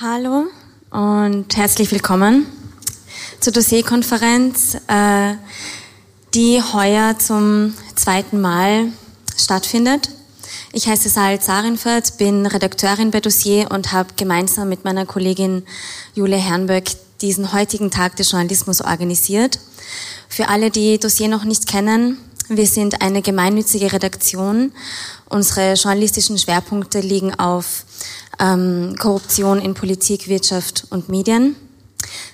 Hallo und herzlich willkommen zur Dossierkonferenz, äh, die heuer zum zweiten Mal stattfindet. Ich heiße Sal Zarenfeld, bin Redakteurin bei Dossier und habe gemeinsam mit meiner Kollegin Jule Herrnböck diesen heutigen Tag des Journalismus organisiert. Für alle, die Dossier noch nicht kennen, wir sind eine gemeinnützige Redaktion. Unsere journalistischen Schwerpunkte liegen auf ähm, Korruption in Politik, Wirtschaft und Medien.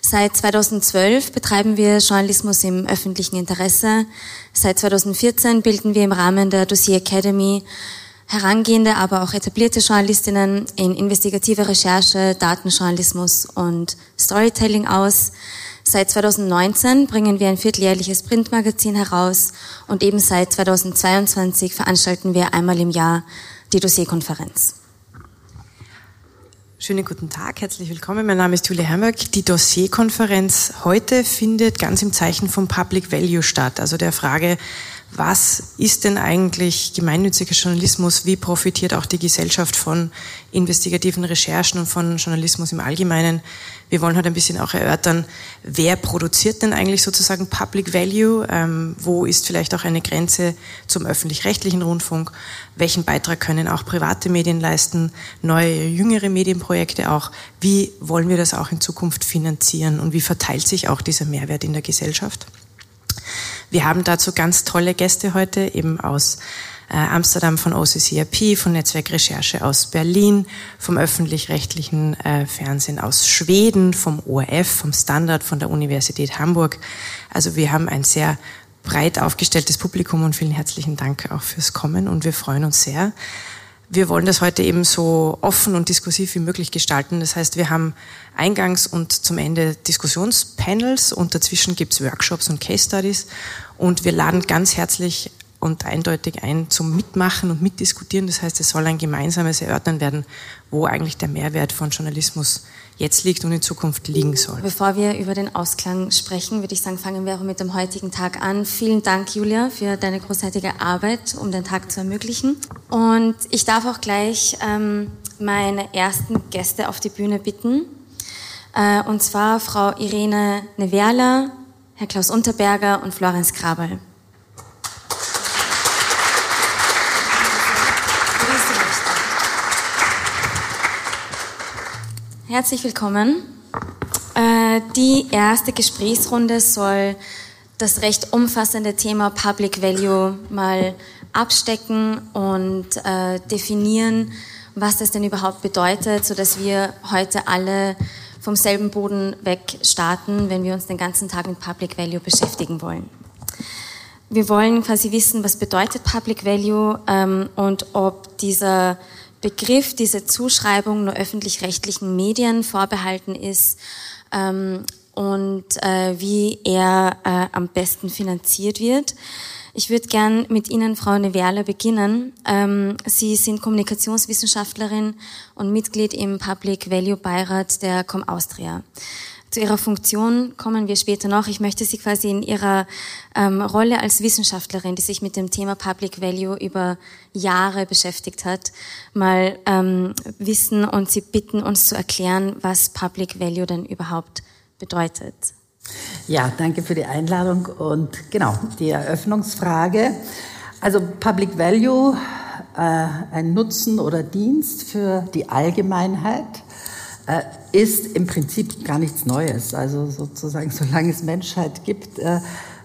Seit 2012 betreiben wir Journalismus im öffentlichen Interesse. Seit 2014 bilden wir im Rahmen der Dossier Academy herangehende, aber auch etablierte Journalistinnen in investigative Recherche, Datenjournalismus und Storytelling aus. Seit 2019 bringen wir ein vierteljährliches Printmagazin heraus und eben seit 2022 veranstalten wir einmal im Jahr die Dossierkonferenz. Schönen guten Tag, herzlich willkommen. Mein Name ist Julia Hermöck. Die Dossierkonferenz heute findet ganz im Zeichen vom Public Value statt, also der Frage, was ist denn eigentlich gemeinnütziger Journalismus? Wie profitiert auch die Gesellschaft von investigativen Recherchen und von Journalismus im Allgemeinen? Wir wollen heute ein bisschen auch erörtern, wer produziert denn eigentlich sozusagen Public Value? Ähm, wo ist vielleicht auch eine Grenze zum öffentlich-rechtlichen Rundfunk? Welchen Beitrag können auch private Medien leisten? Neue, jüngere Medienprojekte auch? Wie wollen wir das auch in Zukunft finanzieren? Und wie verteilt sich auch dieser Mehrwert in der Gesellschaft? Wir haben dazu ganz tolle Gäste heute, eben aus äh, Amsterdam von OCCRP, von Netzwerk Recherche aus Berlin, vom öffentlich-rechtlichen äh, Fernsehen aus Schweden, vom ORF, vom Standard, von der Universität Hamburg. Also wir haben ein sehr breit aufgestelltes Publikum und vielen herzlichen Dank auch fürs Kommen und wir freuen uns sehr. Wir wollen das heute eben so offen und diskursiv wie möglich gestalten. Das heißt, wir haben eingangs und zum Ende Diskussionspanels und dazwischen gibt's Workshops und Case Studies und wir laden ganz herzlich und eindeutig ein zum Mitmachen und Mitdiskutieren. Das heißt, es soll ein gemeinsames Erörtern werden, wo eigentlich der Mehrwert von Journalismus jetzt liegt und in Zukunft liegen soll. Bevor wir über den Ausklang sprechen, würde ich sagen, fangen wir auch mit dem heutigen Tag an. Vielen Dank, Julia, für deine großartige Arbeit, um den Tag zu ermöglichen. Und ich darf auch gleich ähm, meine ersten Gäste auf die Bühne bitten. Äh, und zwar Frau Irene Neverla, Herr Klaus Unterberger und Florenz Krabel. Herzlich willkommen. Äh, die erste Gesprächsrunde soll das recht umfassende Thema Public Value mal abstecken und äh, definieren, was das denn überhaupt bedeutet, so dass wir heute alle vom selben Boden weg starten, wenn wir uns den ganzen Tag mit Public Value beschäftigen wollen. Wir wollen quasi wissen, was bedeutet Public Value ähm, und ob dieser Begriff, diese Zuschreibung nur öffentlich-rechtlichen Medien vorbehalten ist ähm, und äh, wie er äh, am besten finanziert wird. Ich würde gern mit Ihnen, Frau Neverle, beginnen. Ähm, Sie sind Kommunikationswissenschaftlerin und Mitglied im Public Value Beirat der Com Austria. Zu Ihrer Funktion kommen wir später noch. Ich möchte Sie quasi in Ihrer ähm, Rolle als Wissenschaftlerin, die sich mit dem Thema Public Value über Jahre beschäftigt hat, mal ähm, wissen und Sie bitten, uns zu erklären, was Public Value denn überhaupt bedeutet. Ja, danke für die Einladung und genau, die Eröffnungsfrage. Also Public Value, äh, ein Nutzen oder Dienst für die Allgemeinheit, ist im Prinzip gar nichts Neues. Also sozusagen, solange es Menschheit gibt, äh, äh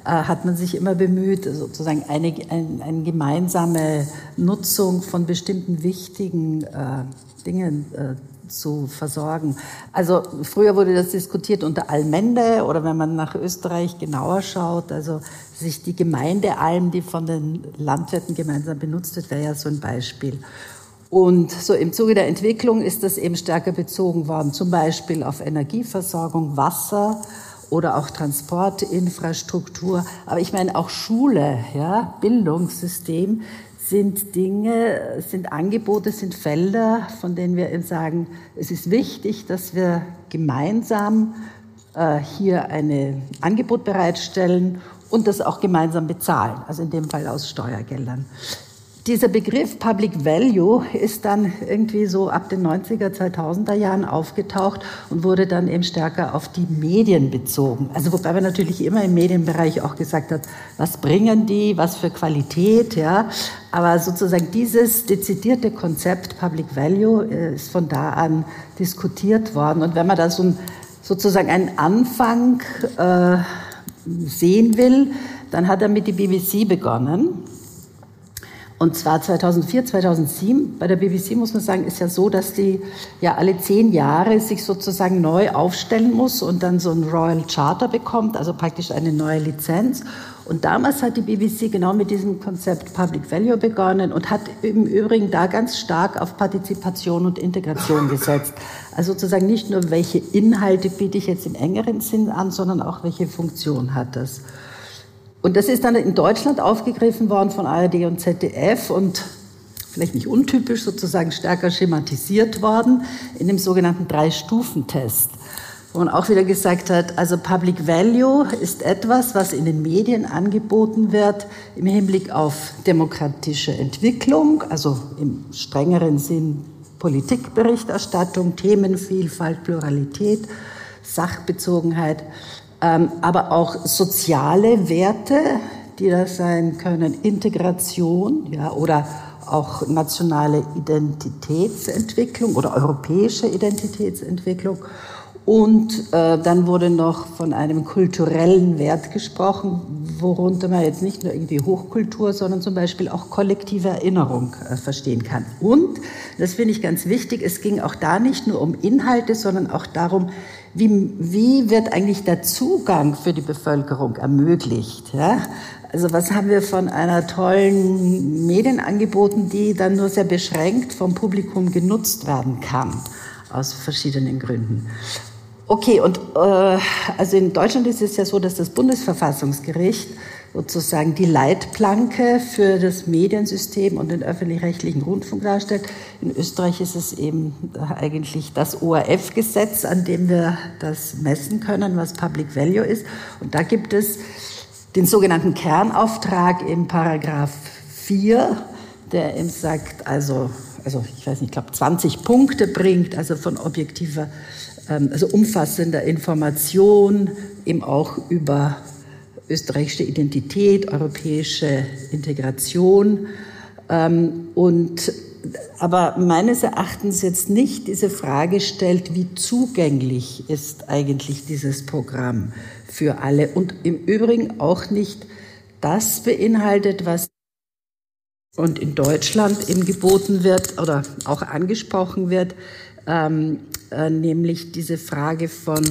hat man sich immer bemüht, sozusagen eine, eine, eine gemeinsame Nutzung von bestimmten wichtigen äh, Dingen äh, zu versorgen. Also früher wurde das diskutiert unter Allmende oder wenn man nach Österreich genauer schaut, also sich die Gemeindealm, die von den Landwirten gemeinsam benutzt wird, wäre ja so ein Beispiel. Und so im Zuge der Entwicklung ist das eben stärker bezogen worden, zum Beispiel auf Energieversorgung, Wasser oder auch Transportinfrastruktur. Aber ich meine auch Schule, ja, Bildungssystem sind Dinge, sind Angebote, sind Felder, von denen wir eben sagen, es ist wichtig, dass wir gemeinsam äh, hier ein Angebot bereitstellen und das auch gemeinsam bezahlen, also in dem Fall aus Steuergeldern. Dieser Begriff Public Value ist dann irgendwie so ab den 90er, 2000er Jahren aufgetaucht und wurde dann eben stärker auf die Medien bezogen. Also wobei man natürlich immer im Medienbereich auch gesagt hat, was bringen die, was für Qualität, ja. Aber sozusagen dieses dezidierte Konzept Public Value äh, ist von da an diskutiert worden. Und wenn man da so ein, sozusagen einen Anfang äh, sehen will, dann hat er mit die BBC begonnen. Und zwar 2004, 2007. Bei der BBC muss man sagen, ist ja so, dass die ja alle zehn Jahre sich sozusagen neu aufstellen muss und dann so ein Royal Charter bekommt, also praktisch eine neue Lizenz. Und damals hat die BBC genau mit diesem Konzept Public Value begonnen und hat im Übrigen da ganz stark auf Partizipation und Integration gesetzt. Also sozusagen nicht nur, welche Inhalte biete ich jetzt im engeren Sinn an, sondern auch, welche Funktion hat das. Und das ist dann in Deutschland aufgegriffen worden von ARD und ZDF und vielleicht nicht untypisch sozusagen stärker schematisiert worden in dem sogenannten Drei-Stufen-Test. Wo man auch wieder gesagt hat, also Public Value ist etwas, was in den Medien angeboten wird im Hinblick auf demokratische Entwicklung, also im strengeren Sinn Politikberichterstattung, Themenvielfalt, Pluralität, Sachbezogenheit aber auch soziale Werte, die das sein können, Integration ja, oder auch nationale Identitätsentwicklung oder europäische Identitätsentwicklung. Und äh, dann wurde noch von einem kulturellen Wert gesprochen, worunter man jetzt nicht nur irgendwie Hochkultur, sondern zum Beispiel auch kollektive Erinnerung äh, verstehen kann. Und, das finde ich ganz wichtig, es ging auch da nicht nur um Inhalte, sondern auch darum, wie, wie wird eigentlich der Zugang für die Bevölkerung ermöglicht? Ja? Also was haben wir von einer tollen Medienangeboten, die dann nur sehr beschränkt vom Publikum genutzt werden kann, aus verschiedenen Gründen. Okay, und äh, also in Deutschland ist es ja so, dass das Bundesverfassungsgericht sozusagen die Leitplanke für das Mediensystem und den öffentlich-rechtlichen Rundfunk darstellt. In Österreich ist es eben eigentlich das ORF-Gesetz, an dem wir das messen können, was Public Value ist. Und da gibt es den sogenannten Kernauftrag im Paragraph 4, der eben sagt, also, also ich weiß nicht, ich glaube 20 Punkte bringt, also von objektiver, also umfassender Information, eben auch über österreichische Identität, europäische Integration. Ähm, und, aber meines Erachtens jetzt nicht diese Frage stellt, wie zugänglich ist eigentlich dieses Programm für alle und im Übrigen auch nicht das beinhaltet, was und in Deutschland eben geboten wird oder auch angesprochen wird, ähm, äh, nämlich diese Frage von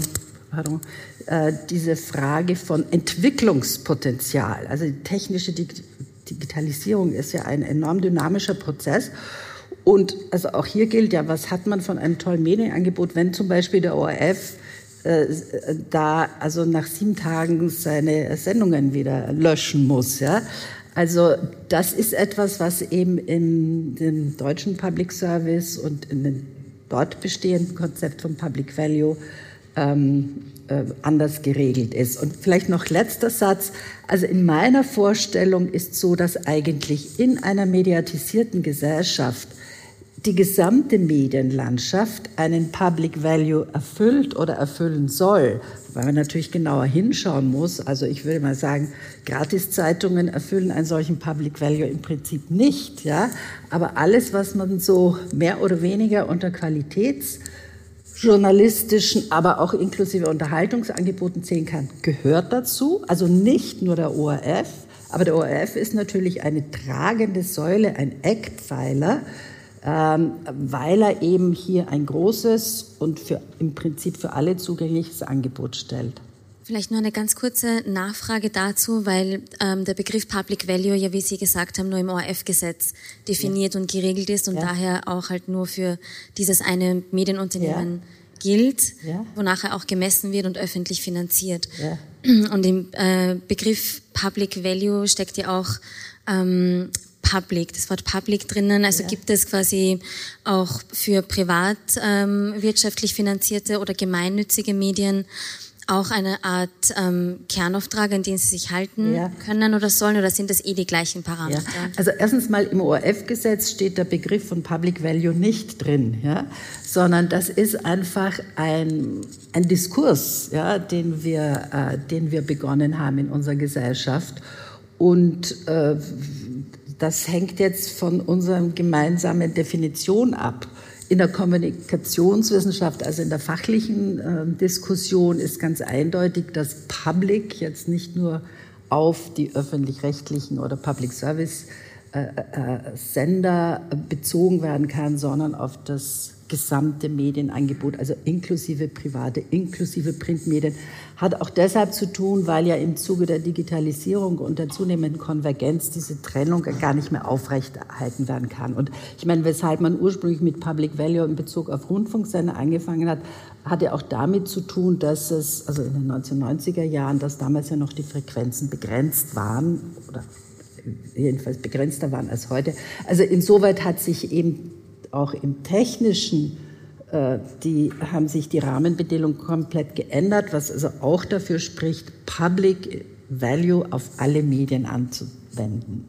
pardon, äh, diese Frage von Entwicklungspotenzial. Also die technische Digitalisierung ist ja ein enorm dynamischer Prozess. Und also auch hier gilt ja, was hat man von einem tollen Medienangebot, wenn zum Beispiel der ORF äh, da also nach sieben Tagen seine Sendungen wieder löschen muss, ja. Also das ist etwas, was eben in dem deutschen Public Service und in dem dort bestehenden Konzept von Public Value ähm, äh, anders geregelt ist. Und vielleicht noch letzter Satz. Also in meiner Vorstellung ist so, dass eigentlich in einer mediatisierten Gesellschaft die gesamte Medienlandschaft einen Public Value erfüllt oder erfüllen soll, weil man natürlich genauer hinschauen muss. Also ich würde mal sagen, Gratiszeitungen erfüllen einen solchen Public Value im Prinzip nicht, ja. Aber alles, was man so mehr oder weniger unter Qualitäts journalistischen, aber auch inklusive Unterhaltungsangeboten zählen kann, gehört dazu. Also nicht nur der ORF, aber der ORF ist natürlich eine tragende Säule, ein Eckpfeiler, weil er eben hier ein großes und für, im Prinzip für alle zugängliches Angebot stellt. Vielleicht nur eine ganz kurze Nachfrage dazu, weil ähm, der Begriff Public Value ja, wie Sie gesagt haben, nur im ORF-Gesetz definiert ja. und geregelt ist und ja. daher auch halt nur für dieses eine Medienunternehmen ja. gilt, wonach er auch gemessen wird und öffentlich finanziert. Und im äh, Begriff Public Value steckt ja auch ähm, Public, das Wort Public drinnen. Also gibt es quasi auch für privat ähm, wirtschaftlich finanzierte oder gemeinnützige Medien auch eine Art ähm, Kernauftrag, an den Sie sich halten ja. können oder sollen, oder sind das eh die gleichen Parameter? Ja. Also erstens mal im ORF-Gesetz steht der Begriff von Public Value nicht drin, ja? sondern das ist einfach ein, ein Diskurs, ja, den, wir, äh, den wir begonnen haben in unserer Gesellschaft. Und äh, das hängt jetzt von unserer gemeinsamen Definition ab. In der Kommunikationswissenschaft, also in der fachlichen äh, Diskussion, ist ganz eindeutig, dass Public jetzt nicht nur auf die öffentlich-rechtlichen oder Public Service äh, äh, Sender bezogen werden kann, sondern auf das gesamte Medienangebot, also inklusive private, inklusive Printmedien, hat auch deshalb zu tun, weil ja im Zuge der Digitalisierung und der zunehmenden Konvergenz diese Trennung gar nicht mehr aufrechterhalten werden kann. Und ich meine, weshalb man ursprünglich mit Public Value in Bezug auf Rundfunksender angefangen hat, hatte auch damit zu tun, dass es, also in den 1990er Jahren, dass damals ja noch die Frequenzen begrenzt waren oder jedenfalls begrenzter waren als heute. Also insoweit hat sich eben auch im technischen, äh, die haben sich die Rahmenbedingungen komplett geändert, was also auch dafür spricht, Public Value auf alle Medien anzuwenden.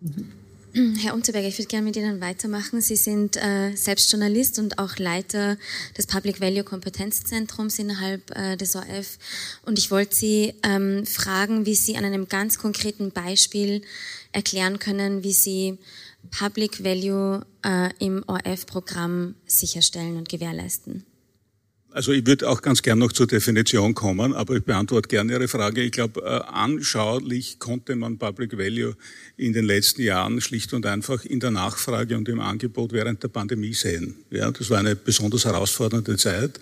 Mhm. Herr Unterberger, ich würde gerne mit Ihnen weitermachen. Sie sind äh, selbst Journalist und auch Leiter des Public Value Kompetenzzentrums innerhalb äh, des ORF. Und ich wollte Sie ähm, fragen, wie Sie an einem ganz konkreten Beispiel erklären können, wie Sie Public Value äh, im ORF-Programm sicherstellen und gewährleisten? Also ich würde auch ganz gern noch zur Definition kommen, aber ich beantworte gerne Ihre Frage. Ich glaube, äh, anschaulich konnte man Public Value in den letzten Jahren schlicht und einfach in der Nachfrage und im Angebot während der Pandemie sehen. Ja, das war eine besonders herausfordernde Zeit,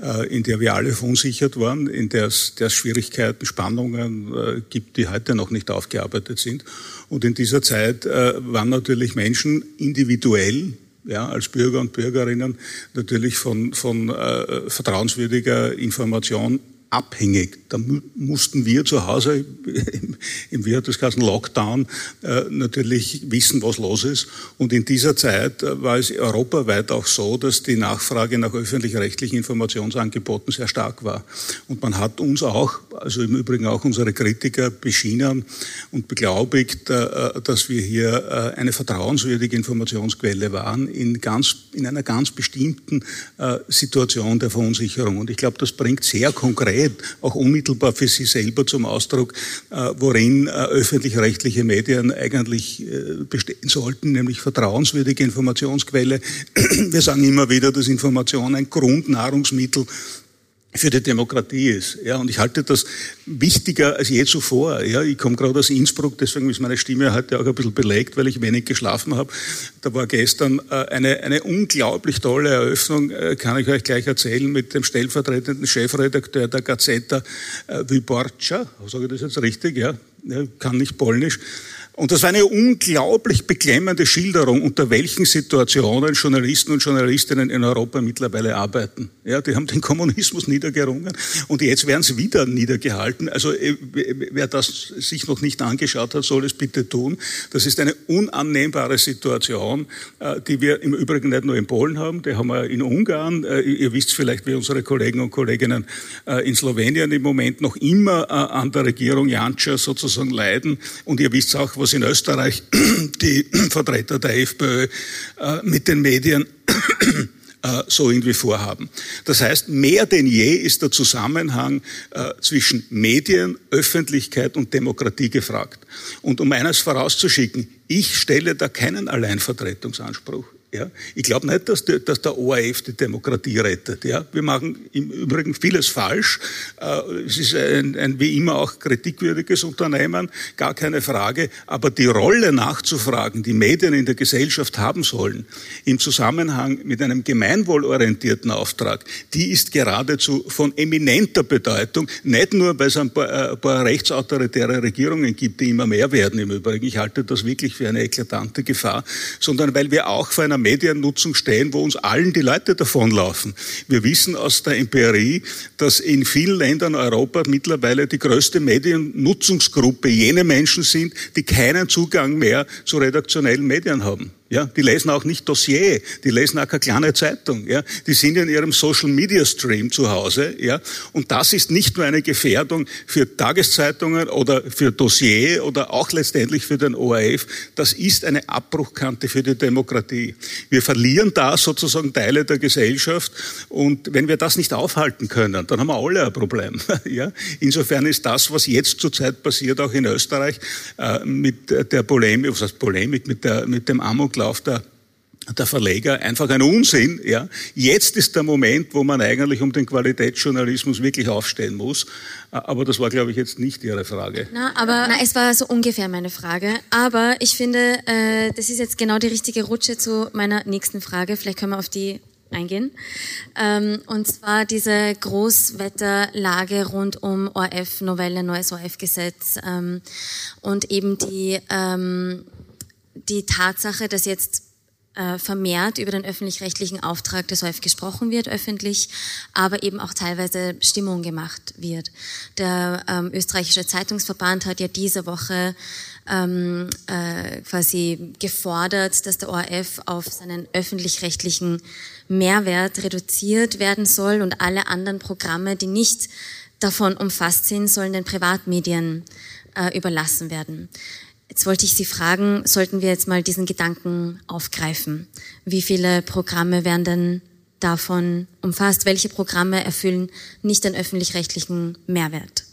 äh, in der wir alle verunsichert waren, in der es, der es Schwierigkeiten, Spannungen äh, gibt, die heute noch nicht aufgearbeitet sind. Und in dieser Zeit waren natürlich Menschen individuell ja, als Bürger und Bürgerinnen natürlich von, von äh, vertrauenswürdiger Information abhängig. Da mussten wir zu Hause im, im wie hat Lockdown äh, natürlich wissen, was los ist. Und in dieser Zeit äh, war es europaweit auch so, dass die Nachfrage nach öffentlich-rechtlichen Informationsangeboten sehr stark war. Und man hat uns auch, also im Übrigen auch unsere Kritiker, beschienen und beglaubigt, äh, dass wir hier äh, eine vertrauenswürdige Informationsquelle waren in, ganz, in einer ganz bestimmten äh, Situation der Verunsicherung. Und ich glaube, das bringt sehr konkret konkret, auch unmittelbar für Sie selber zum Ausdruck, äh, worin äh, öffentlich-rechtliche Medien eigentlich äh, bestehen sollten, nämlich vertrauenswürdige Informationsquelle. Wir sagen immer wieder, dass Information ein Grundnahrungsmittel für die Demokratie ist. Ja, und ich halte das wichtiger als je zuvor. Ja, ich komme gerade aus Innsbruck, deswegen ist meine Stimme heute auch ein bisschen belegt, weil ich wenig geschlafen habe. Da war gestern äh, eine, eine unglaublich tolle Eröffnung, äh, kann ich euch gleich erzählen, mit dem stellvertretenden Chefredakteur der Gazeta, äh, Wyborcza, sage ich das jetzt richtig, ja, kann nicht polnisch, und das war eine unglaublich beklemmende Schilderung, unter welchen Situationen Journalisten und Journalistinnen in Europa mittlerweile arbeiten. Ja, die haben den Kommunismus niedergerungen und jetzt werden sie wieder niedergehalten. Also äh, wer das sich noch nicht angeschaut hat, soll es bitte tun. Das ist eine unannehmbare Situation, äh, die wir im Übrigen nicht nur in Polen haben, die haben wir in Ungarn. Äh, ihr wisst vielleicht, wie unsere Kollegen und Kolleginnen in Slowenien im Moment noch immer an der Regierung Janša sozusagen leiden. Und ihr wisst auch, was was in Österreich die Vertreter der FPÖ äh, mit den Medien äh, so irgendwie vorhaben. Das heißt, mehr denn je ist der Zusammenhang äh, zwischen Medien, Öffentlichkeit und Demokratie gefragt. Und um eines vorauszuschicken, ich stelle da keinen Alleinvertretungsanspruch. Ja, ich glaube nicht, dass, die, dass, der ORF die Demokratie rettet. Ja, wir machen im Übrigen vieles falsch. Äh, es ist ein, ein, wie immer auch kritikwürdiges Unternehmen, gar keine Frage. Aber die Rolle nachzufragen, die Medien in der Gesellschaft haben sollen, im Zusammenhang mit einem gemeinwohlorientierten Auftrag, die ist geradezu von eminenter Bedeutung. Nicht nur, weil es ein paar, ein äh, paar rechtsautoritäre Regierungen gibt, die immer mehr werden im Übrigen. Ich halte das wirklich für eine eklatante Gefahr, sondern weil wir auch vor einer einer Mediennutzung stehen, wo uns allen die Leute davonlaufen. Wir wissen aus der Empirie, dass in vielen Ländern Europas mittlerweile die größte Mediennutzungsgruppe jene Menschen sind, die keinen Zugang mehr zu redaktionellen Medien haben. Ja, die lesen auch nicht Dossier, die lesen auch keine kleine Zeitung. Ja, die sind in ihrem Social Media Stream zu Hause. Ja, und das ist nicht nur eine Gefährdung für Tageszeitungen oder für Dossier oder auch letztendlich für den ORF. Das ist eine Abbruchkante für die Demokratie. Wir verlieren da sozusagen Teile der Gesellschaft und wenn wir das nicht aufhalten können, dann haben wir alle ein Problem. Ja, insofern ist das, was jetzt zurzeit passiert, auch in Österreich äh, mit der Polemik, was heißt Polemik, mit der mit dem Amok Rücklauf der der Verleger einfach ein Unsinn. Ja. Jetzt ist der Moment, wo man eigentlich um den Qualitätsjournalismus wirklich aufstehen muss. Aber das war, glaube ich, jetzt nicht Ihre Frage. Na, aber na, es war so ungefähr meine Frage. Aber ich finde, äh, das ist jetzt genau die richtige Rutsche zu meiner nächsten Frage. Vielleicht können wir auf die eingehen. Ähm, und zwar diese Großwetterlage rund um ORF-Novelle, neues ORF-Gesetz ähm, und eben die ähm, die Tatsache, dass jetzt äh, vermehrt über den öffentlich-rechtlichen Auftrag des ORF gesprochen wird öffentlich, aber eben auch teilweise Stimmung gemacht wird. Der ähm, österreichische Zeitungsverband hat ja diese Woche ähm, äh, quasi gefordert, dass der ORF auf seinen öffentlich-rechtlichen Mehrwert reduziert werden soll und alle anderen Programme, die nicht davon umfasst sind, sollen den Privatmedien äh, überlassen werden. Jetzt wollte ich Sie fragen, sollten wir jetzt mal diesen Gedanken aufgreifen? Wie viele Programme werden denn davon umfasst? Welche Programme erfüllen nicht den öffentlich-rechtlichen Mehrwert?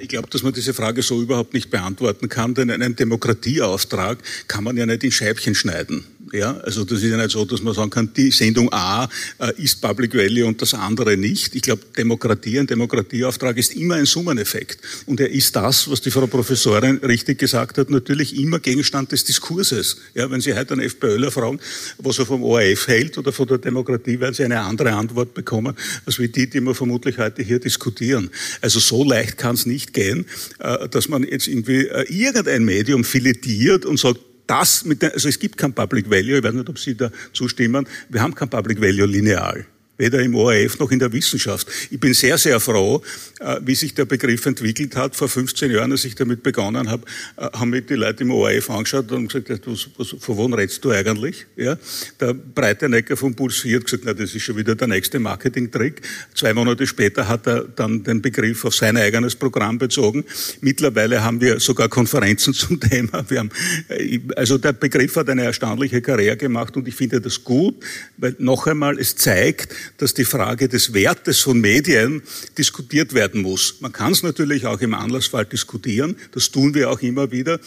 Ich glaube, dass man diese Frage so überhaupt nicht beantworten kann, denn einen Demokratieauftrag kann man ja nicht in Scheibchen schneiden. Ja, also das ist ja nicht so, dass man sagen kann, die Sendung A äh, ist Public Value und das andere nicht. Ich glaube, Demokratie, ein Demokratieauftrag ist immer ein Summeneffekt. Und er ist das, was die Frau Professorin richtig gesagt hat, natürlich immer Gegenstand des Diskurses. Ja, wenn Sie heute einen FPÖler fragen, was er vom ORF hält oder von der Demokratie, werden Sie eine andere Antwort bekommen, als wie die, die wir vermutlich heute hier diskutieren. Also so leicht kann es nicht gehen, äh, dass man jetzt irgendwie äh, irgendein Medium filetiert und sagt, das mit der, also es gibt kein Public Value, ich weiß nicht, ob Sie da zustimmen, wir haben kein Public Value lineal weder im ORF noch in der Wissenschaft. Ich bin sehr, sehr froh, äh, wie sich der Begriff entwickelt hat. Vor 15 Jahren, als ich damit begonnen habe, äh, haben mich die Leute im ORF angeschaut und gesagt, was, was, von wo redest du eigentlich? Ja, der Breitenecker vom Puls 4 hat gesagt, na, das ist schon wieder der nächste Marketingtrick. Zwei Monate später hat er dann den Begriff auf sein eigenes Programm bezogen. Mittlerweile haben wir sogar Konferenzen zum Thema. Wir haben, äh, also der Begriff hat eine erstaunliche Karriere gemacht und ich finde das gut, weil noch einmal es zeigt, dass die Frage des Wertes von Medien diskutiert werden muss. Man kann es natürlich auch im Anlassfall diskutieren, das tun wir auch immer wieder.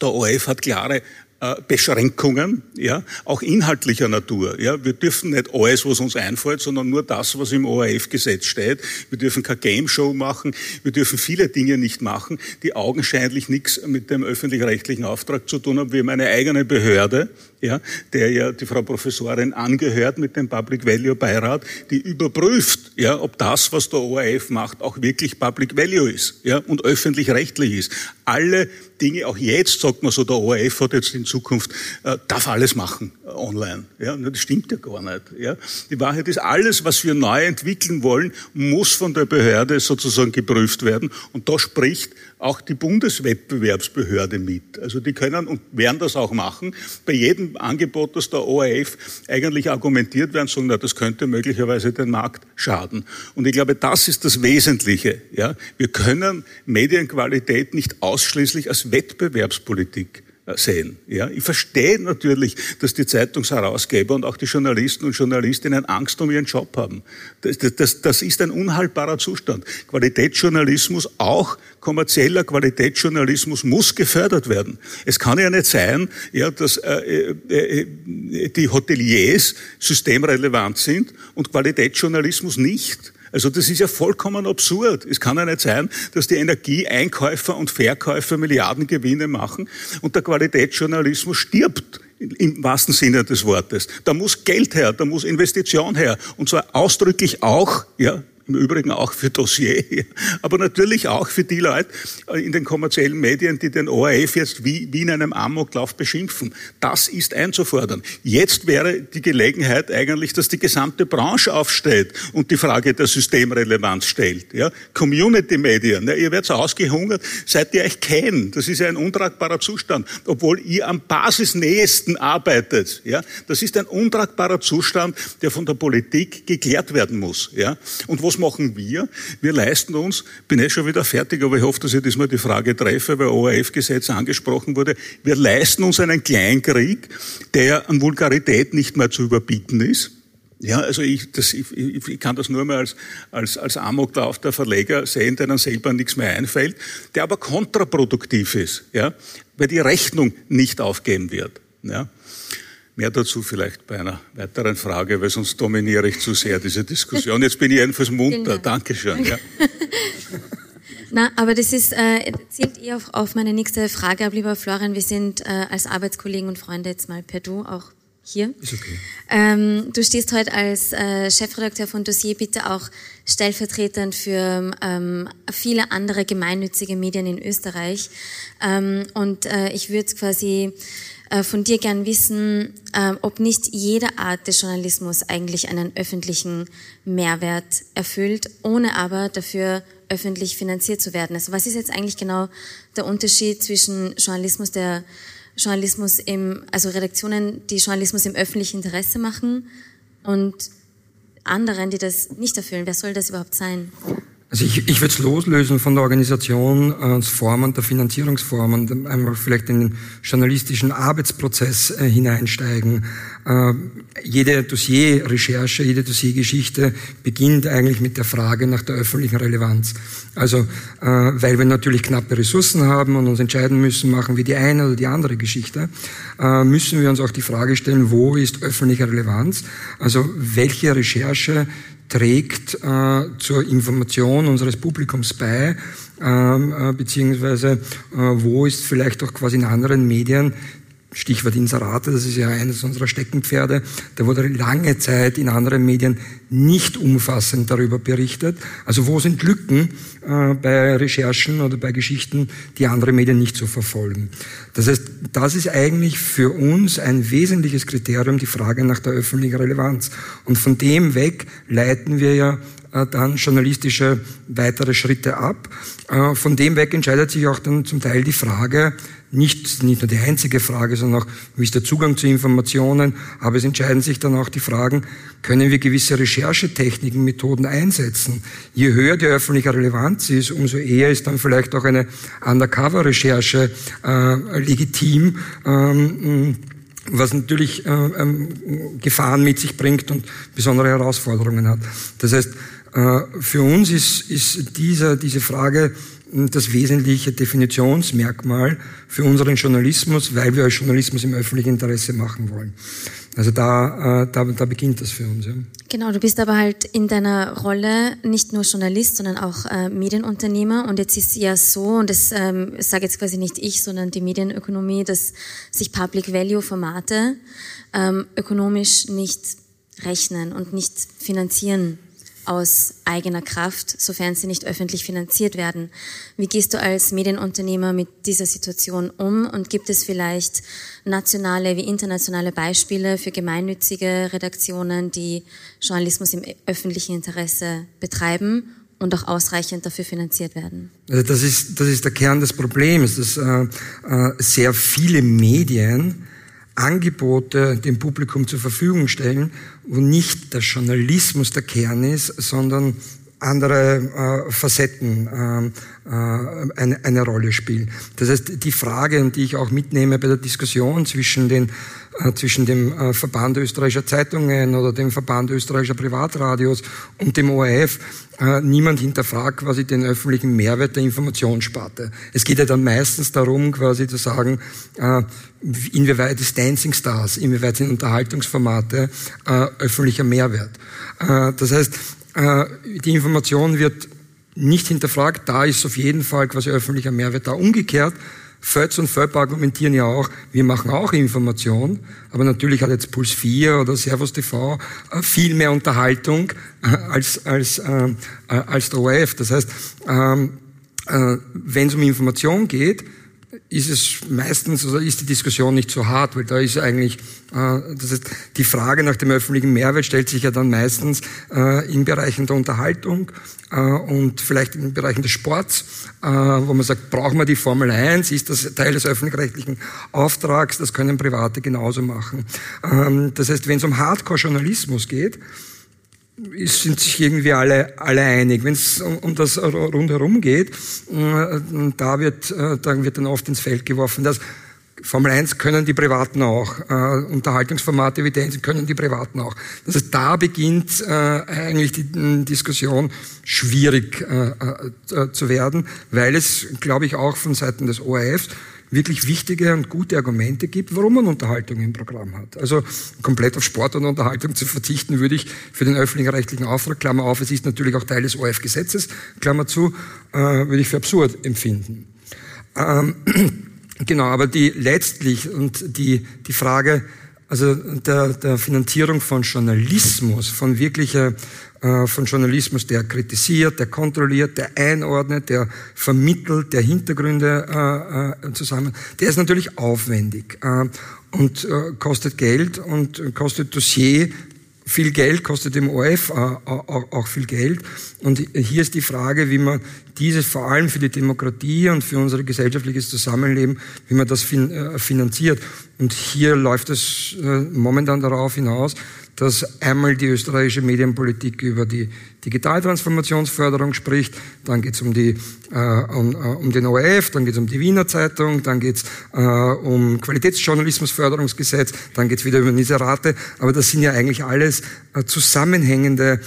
Der ORF hat klare äh, Beschränkungen, ja, auch inhaltlicher Natur. Ja, wir dürfen nicht alles, was uns einfällt, sondern nur das, was im ORF-Gesetz steht. Wir dürfen keine Game Show machen. Wir dürfen viele Dinge nicht machen, die augenscheinlich nichts mit dem öffentlich-rechtlichen Auftrag zu tun haben. Wir haben eine eigene Behörde, ja, der ja die Frau Professorin angehört mit dem Public Value Beirat, die überprüft, ja, ob das, was der ORF macht, auch wirklich Public Value ist, ja, und öffentlich-rechtlich ist. Alle Dinge, auch jetzt sagt man so, der ORF hat jetzt in Zukunft, äh, darf alles machen äh, online. Ja, das stimmt ja gar nicht. Ja. Die Wahrheit ist, alles, was wir neu entwickeln wollen, muss von der Behörde sozusagen geprüft werden. Und da spricht auch die Bundeswettbewerbsbehörde mit. Also die können und werden das auch machen. Bei jedem Angebot, das der ORF eigentlich argumentiert werden, sagen, na, das könnte möglicherweise den Markt schaden. Und ich glaube, das ist das Wesentliche. Ja? Wir können Medienqualität nicht ausschließlich als Wettbewerbspolitik sehen. Ja, ich verstehe natürlich, dass die Zeitungsherausgeber und auch die Journalisten und Journalistinnen Angst um ihren Job haben. Das, das, das ist ein unhaltbarer Zustand. Qualitätsjournalismus, auch kommerzieller Qualitätsjournalismus, muss gefördert werden. Es kann ja nicht sein, ja, dass äh, äh, äh die Hoteliers systemrelevant sind und Qualitätsjournalismus nicht. Also das ist ja vollkommen absurd. Es kann ja nicht sein, dass die Energieeinkäufer und Verkäufer Milliardengewinne machen und der Qualitätsjournalismus stirbt im wahrsten Sinne des Wortes. Da muss Geld her, da muss Investition her. Und zwar ausdrücklich auch, ja, im Übrigen auch für Dossier, aber natürlich auch für die Leute in den kommerziellen Medien, die den ORF jetzt wie, wie in einem Amoklauf beschimpfen. Das ist einzufordern. Jetzt wäre die Gelegenheit eigentlich, dass die gesamte Branche aufsteht und die Frage der Systemrelevanz stellt. Ja? Community-Medien, ja, ihr werdet ausgehungert, seit ihr euch kennt. Das ist ja ein untragbarer Zustand, obwohl ihr am basisnähesten arbeitet. Ja? Das ist ein untragbarer Zustand, der von der Politik geklärt werden muss. Ja? Und was machen wir? Wir leisten uns, bin eh schon wieder fertig, aber ich hoffe, dass ich diesmal die Frage treffe, weil ORF-Gesetz angesprochen wurde. Wir leisten uns einen Kleinkrieg, der an Vulgarität nicht mehr zu überbieten ist. Ja, also ich, das, ich, ich kann das nur mal als, als, als Amoklauf der Verleger sehen, denen selber nichts mehr einfällt, der aber kontraproduktiv ist, ja, weil die Rechnung nicht aufgehen wird. Ja. Mehr dazu vielleicht bei einer weiteren Frage, weil sonst dominiere ich zu sehr diese Diskussion. Jetzt bin ich jedenfalls munter. Dankeschön. Ja. Na, aber das ist, äh, zielt eher auf, auf meine nächste Frage ab, lieber Florian. Wir sind äh, als Arbeitskollegen und Freunde jetzt mal per Du auch hier. Ist okay. Ähm, du stehst heute als äh, Chefredakteur von Dossier bitte auch stellvertretend für ähm, viele andere gemeinnützige Medien in Österreich. Ähm, und äh, ich würde quasi von dir gern wissen, äh, ob nicht jede Art des Journalismus eigentlich einen öffentlichen Mehrwert erfüllt, ohne aber dafür öffentlich finanziert zu werden. Also was ist jetzt eigentlich genau der Unterschied zwischen Journalismus, der Journalismus im, also Redaktionen, die Journalismus im öffentlichen Interesse machen und anderen, die das nicht erfüllen? Wer soll das überhaupt sein? Also ich, ich würde es loslösen von der Organisationsform und der Finanzierungsform und einmal vielleicht in den journalistischen Arbeitsprozess äh, hineinsteigen. Äh, jede Dossierrecherche, jede Dossiergeschichte beginnt eigentlich mit der Frage nach der öffentlichen Relevanz. Also äh, weil wir natürlich knappe Ressourcen haben und uns entscheiden müssen, machen wir die eine oder die andere Geschichte, äh, müssen wir uns auch die Frage stellen, wo ist öffentliche Relevanz? Also welche Recherche trägt äh, zur Information unseres Publikums bei, ähm, äh, beziehungsweise äh, wo ist vielleicht auch quasi in anderen Medien Stichwort Inserate, das ist ja eines unserer Steckenpferde. Da wurde lange Zeit in anderen Medien nicht umfassend darüber berichtet. Also wo sind Lücken äh, bei Recherchen oder bei Geschichten, die andere Medien nicht so verfolgen? Das heißt, das ist eigentlich für uns ein wesentliches Kriterium, die Frage nach der öffentlichen Relevanz. Und von dem weg leiten wir ja äh, dann journalistische weitere Schritte ab. Äh, von dem weg entscheidet sich auch dann zum Teil die Frage, nicht, nicht nur die einzige Frage, sondern auch, wie ist der Zugang zu Informationen, aber es entscheiden sich dann auch die Fragen, können wir gewisse Recherchetechniken, Methoden einsetzen? Je höher die öffentliche Relevanz ist, umso eher ist dann vielleicht auch eine Undercover-Recherche äh, legitim. Ähm, was natürlich äh, ähm, Gefahren mit sich bringt und besondere Herausforderungen hat. Das heißt, äh, für uns ist, ist dieser, diese Frage das wesentliche Definitionsmerkmal für unseren Journalismus, weil wir als Journalismus im öffentlichen Interesse machen wollen. Also da, äh, da, da beginnt das für uns. Ja. Genau, du bist aber halt in deiner Rolle nicht nur Journalist, sondern auch äh, Medienunternehmer. Und jetzt ist ja so, und das ähm, sage jetzt quasi nicht ich, sondern die Medienökonomie, dass sich Public Value Formate ähm, ökonomisch nicht rechnen und nicht finanzieren aus eigener Kraft, sofern sie nicht öffentlich finanziert werden. Wie gehst du als Medienunternehmer mit dieser Situation um und gibt es vielleicht nationale wie internationale Beispiele für gemeinnützige Redaktionen, die Journalismus im öffentlichen Interesse betreiben und auch ausreichend dafür finanziert werden? Also das ist, das ist der Kern des Problems, dass äh, äh, sehr viele Medien Angebote dem Publikum zur Verfügung stellen, wo nicht der Journalismus der Kern ist, sondern andere äh, Facetten äh, äh, eine, eine Rolle spielen. Das heißt, die Frage, die ich auch mitnehme bei der Diskussion zwischen den äh, zwischen dem äh, Verband österreichischer Zeitungen oder dem Verband österreichischer Privatradios und dem ORF. Äh, niemand hinterfragt quasi den öffentlichen Mehrwert der Informationssparte. Es geht ja dann meistens darum, quasi zu sagen, inwieweit ist Dancing Stars, inwieweit sind Unterhaltungsformate öffentlicher Mehrwert. Das heißt, die Information wird nicht hinterfragt, da ist auf jeden Fall quasi öffentlicher Mehrwert da. Umgekehrt Fötz und Föpp argumentieren ja auch, wir machen auch Information, aber natürlich hat jetzt Puls 4 oder Servus TV äh, viel mehr Unterhaltung äh, als, als, äh, als der ORF. Das heißt, ähm, wenn es um Information geht, ist es meistens oder ist die Diskussion nicht so hart, weil da ist eigentlich, äh, das heißt, die Frage nach dem öffentlichen Mehrwert stellt sich ja dann meistens äh, in Bereichen der Unterhaltung äh, und vielleicht in Bereichen des Sports, äh, wo man sagt, brauchen wir die Formel 1, ist das Teil des öffentlich-rechtlichen Auftrags, das können Private genauso machen. Ähm, das heißt, wenn es um Hardcore-Journalismus geht, sind sich irgendwie alle, alle einig. Wenn es um, das rundherum geht, äh, da wird, äh, da wird dann oft ins Feld geworfen, dass Formel 1 können die Privaten auch, äh, Unterhaltungsformate, Evidenzen können die Privaten auch. Das heißt, da beginnt äh, eigentlich die äh, Diskussion schwierig äh, äh, zu werden, weil es, glaube ich, auch von Seiten des ORFs wirklich wichtige und gute Argumente gibt, warum man Unterhaltung im Programm hat. Also komplett auf Sport und Unterhaltung zu verzichten, würde ich für den öffentlichen rechtlichen Auftrag, Klammer auf, es ist natürlich auch Teil des ORF-Gesetzes, Klammer zu, äh, würde ich für absurd empfinden. Ähm, genau, aber die letztlich und die, die Frage, also der, der Finanzierung von Journalismus, von wirklicher von Journalismus, der kritisiert, der kontrolliert, der einordnet, der vermittelt, der Hintergründe äh, äh, zusammen, der ist natürlich aufwendig äh, und äh, kostet Geld und kostet Dossier viel Geld, kostet dem ORF äh, auch viel Geld. Und hier ist die Frage, wie man dieses vor allem für die Demokratie und für unser gesellschaftliches Zusammenleben, wie man das finanziert. Und hier läuft es momentan darauf hinaus, dass einmal die österreichische Medienpolitik über die Digitaltransformationsförderung spricht, dann geht es um, die, äh, um, äh, um den ORF, dann geht es um die Wiener Zeitung, dann geht es äh, um Qualitätsjournalismusförderungsgesetz, dann geht es wieder über Niserate, aber das sind ja eigentlich alles äh, zusammenhängende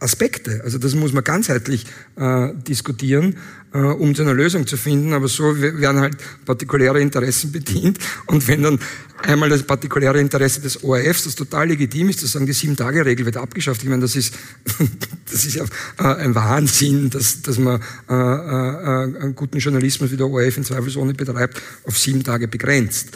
Aspekte. Also das muss man ganzheitlich äh, diskutieren, äh, um zu einer Lösung zu finden. Aber so werden halt partikuläre Interessen bedient. Und wenn dann einmal das partikuläre Interesse des ORFs, das total legitim ist, zu sagen, die Sieben-Tage-Regel wird abgeschafft. Ich meine, das ist, das ist ja äh, ein Wahnsinn, dass, dass man äh, äh, einen guten Journalismus wie der ORF in Zweifelsohne betreibt, auf sieben Tage begrenzt.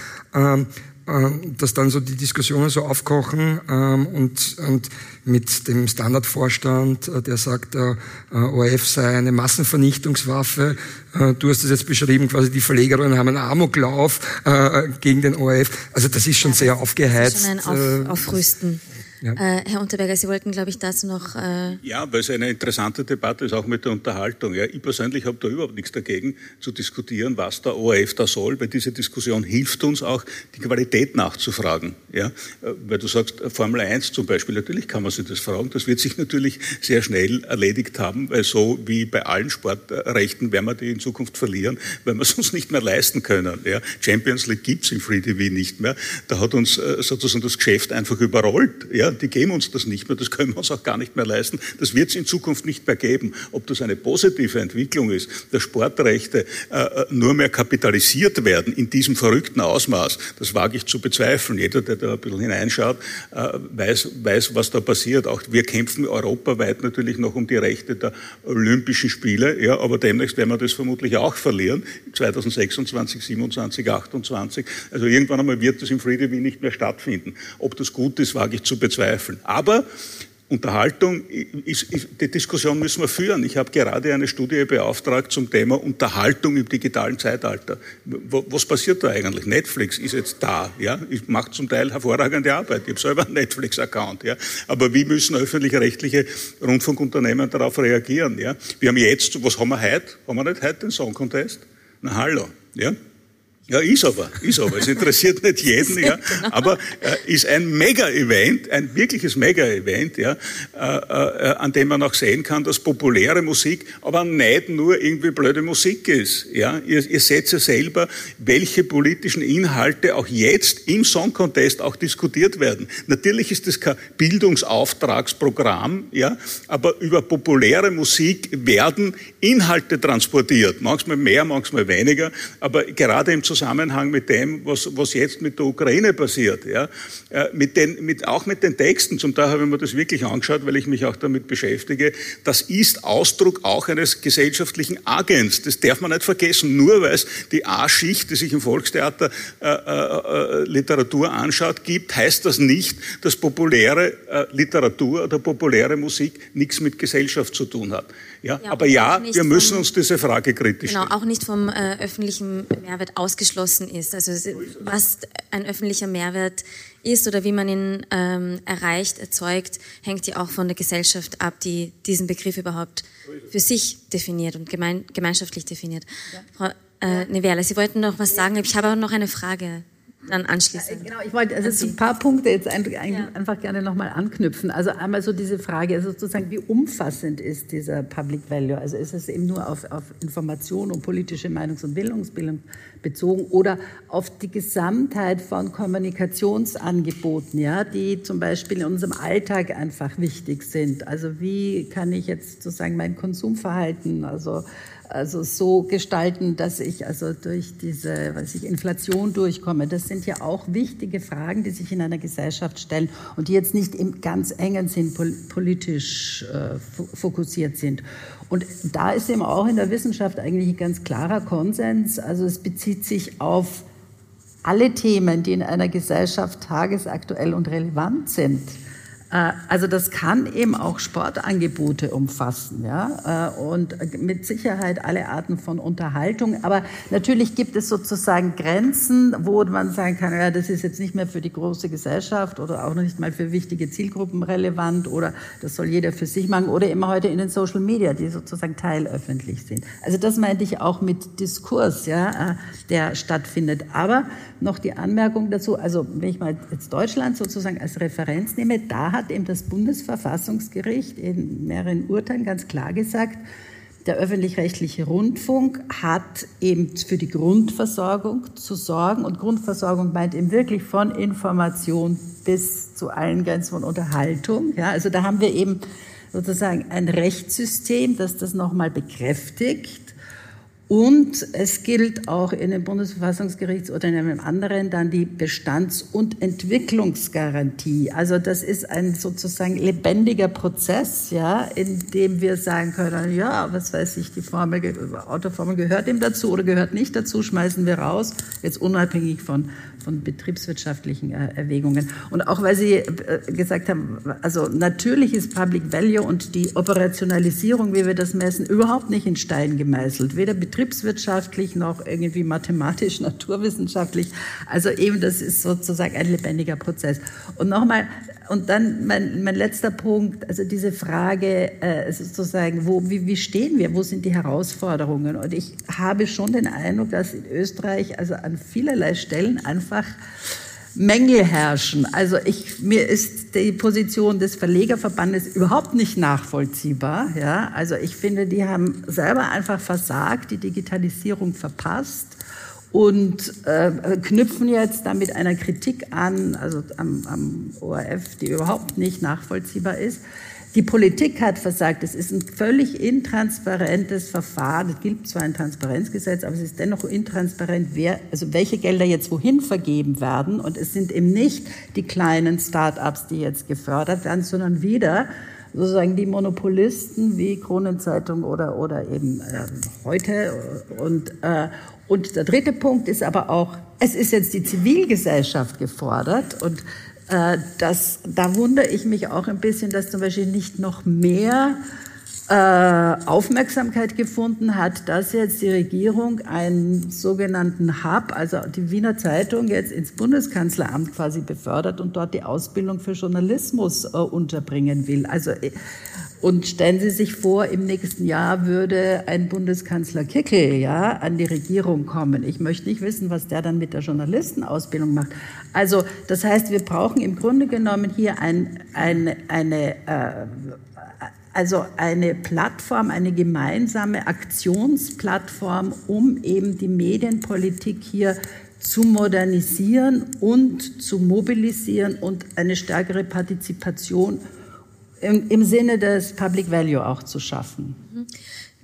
Ähm, dass dann so die Diskussionen so aufkochen ähm, und, und mit dem Standardvorstand, äh, der sagt, der äh, ORF sei eine Massenvernichtungswaffe. Äh, du hast es jetzt beschrieben, quasi die Verlegerinnen haben einen Amoklauf gegen den ORF. Also das ist schon ja, sehr aufgeheizt. Das ist schon ein Auf, Aufrüsten. Ja. Äh, Herr Unterberger, Sie wollten, glaube ich, dazu noch. Äh ja, weil es eine interessante Debatte ist, auch mit der Unterhaltung. Ja, ich persönlich habe da überhaupt nichts dagegen, zu diskutieren, was der ORF da soll, weil diese Diskussion hilft uns auch, die Qualität nachzufragen. Ja, äh, weil du sagst, Formel 1 zum Beispiel, natürlich kann man sich das fragen. Das wird sich natürlich sehr schnell erledigt haben, weil so wie bei allen Sportrechten werden wir die in Zukunft verlieren, weil wir es uns nicht mehr leisten können. Ja, Champions League gibt's im Free TV nicht mehr. Da hat uns äh, sozusagen das Geschäft einfach überrollt. Ja, die geben uns das nicht mehr, das können wir uns auch gar nicht mehr leisten. Das wird es in Zukunft nicht mehr geben. Ob das eine positive Entwicklung ist, dass Sportrechte äh, äh, nur mehr kapitalisiert werden in diesem verrückten Ausmaß, das wage ich zu bezweifeln. Jeder, der da ein bisschen hineinschaut, äh, weiß, weiß, was da passiert. Auch wir kämpfen europaweit natürlich noch um die Rechte der Olympischen Spiele, ja, aber demnächst werden wir das vermutlich auch verlieren, 2026, 27, 28. Also irgendwann einmal wird das im Free TV nicht mehr stattfinden. Ob das gut ist, wage ich zu bezweifeln bezweifeln. Aber Unterhaltung, ist, ist, die Diskussion müssen wir führen. Ich habe gerade eine Studie beauftragt zum Thema Unterhaltung im digitalen Zeitalter. Was passiert da eigentlich? Netflix ist jetzt da, ja, macht zum Teil hervorragende Arbeit. Ich habe selber einen Netflix-Account, ja. Aber wie müssen öffentlich-rechtliche Rundfunkunternehmen darauf reagieren, ja? Wir haben jetzt, was haben wir heute? Haben wir nicht heute den Song Contest? Na hallo, ja? Ja, ist aber, ist aber. Es interessiert nicht jeden, ja. Genau. Aber äh, ist ein Mega-Event, ein wirkliches Mega-Event, ja, äh, äh, an dem man auch sehen kann, dass populäre Musik aber nicht nur irgendwie blöde Musik ist. Ja. Ihr, ihr seht ja selber, welche politischen Inhalte auch jetzt im Song Contest auch diskutiert werden. Natürlich ist das kein Bildungsauftragsprogramm, ja, aber über populäre Musik werden Inhalte transportiert. Manchmal mehr, manchmal weniger, aber gerade im Zusammenhang mit dem, was, was jetzt mit der Ukraine passiert. Ja? Äh, mit den, mit, auch mit den Texten, zum Teil habe ich mir das wirklich angeschaut, weil ich mich auch damit beschäftige. Das ist Ausdruck auch eines gesellschaftlichen Agens. Das darf man nicht vergessen. Nur weil es die A-Schicht, die sich im Volkstheater äh, äh, äh, Literatur anschaut, gibt, heißt das nicht, dass populäre äh, Literatur oder populäre Musik nichts mit Gesellschaft zu tun hat. Ja, ja aber ja, wir müssen vom, uns diese Frage kritisch genau, stellen. Genau, auch nicht vom äh, öffentlichen Mehrwert ausgeschlossen ist. Also was ein öffentlicher Mehrwert ist oder wie man ihn ähm, erreicht, erzeugt, hängt ja auch von der Gesellschaft ab, die diesen Begriff überhaupt für sich definiert und gemein, gemeinschaftlich definiert. Ja. Frau äh, Neverla, Sie wollten noch was sagen. Ich habe aber noch eine Frage dann anschließend. Genau, ich wollte also ein paar Punkte jetzt einfach, ja. einfach gerne nochmal anknüpfen. Also einmal so diese Frage, also sozusagen, wie umfassend ist dieser Public Value? Also ist es eben nur auf, auf Information und politische Meinungs- und Bildungsbildung bezogen oder auf die Gesamtheit von Kommunikationsangeboten, ja, die zum Beispiel in unserem Alltag einfach wichtig sind? Also wie kann ich jetzt sozusagen mein Konsumverhalten, also also so gestalten, dass ich also durch diese weiß ich, Inflation durchkomme. Das sind ja auch wichtige Fragen, die sich in einer Gesellschaft stellen und die jetzt nicht im ganz engen Sinn politisch äh, fokussiert sind. Und da ist eben auch in der Wissenschaft eigentlich ein ganz klarer Konsens. Also es bezieht sich auf alle Themen, die in einer Gesellschaft tagesaktuell und relevant sind. Äh, also das kann eben auch Sportangebote umfassen, ja, äh, und mit Sicherheit alle Arten von Unterhaltung. Aber natürlich gibt es sozusagen Grenzen, wo man sagen kann, ja, das ist jetzt nicht mehr für die große Gesellschaft oder auch nicht mal für wichtige Zielgruppen relevant oder das soll jeder für sich machen oder immer heute in den Social Media, die sozusagen teilöffentlich sind. Also das meinte ich auch mit Diskurs, ja, äh, der stattfindet. Aber noch die Anmerkung dazu, also wenn ich mal jetzt Deutschland sozusagen als Referenz nehme, da hat eben das Bundesverfassungsgericht in mehreren Urteilen ganz klar gesagt, der öffentlich-rechtliche Rundfunk hat eben für die Grundversorgung zu sorgen und Grundversorgung meint eben wirklich von Information bis zu allen Grenzen von Unterhaltung. Ja, also da haben wir eben sozusagen ein Rechtssystem, das das nochmal bekräftigt und es gilt auch in dem Bundesverfassungsgerichtsurteil in einem anderen dann die Bestands- und Entwicklungsgarantie. Also das ist ein sozusagen lebendiger Prozess, ja, in dem wir sagen können, ja, was weiß ich, die Formel, Autoformel gehört ihm dazu oder gehört nicht dazu, schmeißen wir raus, jetzt unabhängig von, von betriebswirtschaftlichen äh, Erwägungen. Und auch weil Sie äh, gesagt haben, also natürlich ist Public Value und die Operationalisierung, wie wir das messen, überhaupt nicht in Stein gemeißelt. Weder Betrieb betriebswirtschaftlich noch irgendwie mathematisch, naturwissenschaftlich. Also eben, das ist sozusagen ein lebendiger Prozess. Und nochmal, und dann mein, mein letzter Punkt, also diese Frage äh, sozusagen, wo, wie, wie stehen wir, wo sind die Herausforderungen? Und ich habe schon den Eindruck, dass in Österreich also an vielerlei Stellen einfach Mängel herrschen. Also ich, mir ist die Position des Verlegerverbandes überhaupt nicht nachvollziehbar. Ja? Also ich finde, die haben selber einfach versagt, die Digitalisierung verpasst und äh, knüpfen jetzt damit einer Kritik an, also am, am ORF, die überhaupt nicht nachvollziehbar ist. Die Politik hat versagt. Es ist ein völlig intransparentes Verfahren. Es gibt zwar ein Transparenzgesetz, aber es ist dennoch intransparent, wer, also welche Gelder jetzt wohin vergeben werden. Und es sind eben nicht die kleinen Start-ups, die jetzt gefördert werden, sondern wieder sozusagen die Monopolisten wie Kronenzeitung oder, oder eben äh, heute. Und, äh, und der dritte Punkt ist aber auch, es ist jetzt die Zivilgesellschaft gefordert und äh, das, da wundere ich mich auch ein bisschen, dass zum Beispiel nicht noch mehr äh, Aufmerksamkeit gefunden hat, dass jetzt die Regierung einen sogenannten Hub, also die Wiener Zeitung, jetzt ins Bundeskanzleramt quasi befördert und dort die Ausbildung für Journalismus äh, unterbringen will. Also äh, und stellen Sie sich vor, im nächsten Jahr würde ein Bundeskanzler Kickel ja, an die Regierung kommen. Ich möchte nicht wissen, was der dann mit der Journalistenausbildung macht. Also das heißt, wir brauchen im Grunde genommen hier ein, ein, eine, äh, also eine Plattform, eine gemeinsame Aktionsplattform, um eben die Medienpolitik hier zu modernisieren und zu mobilisieren und eine stärkere Partizipation im, im Sinne des Public Value auch zu schaffen. Mhm.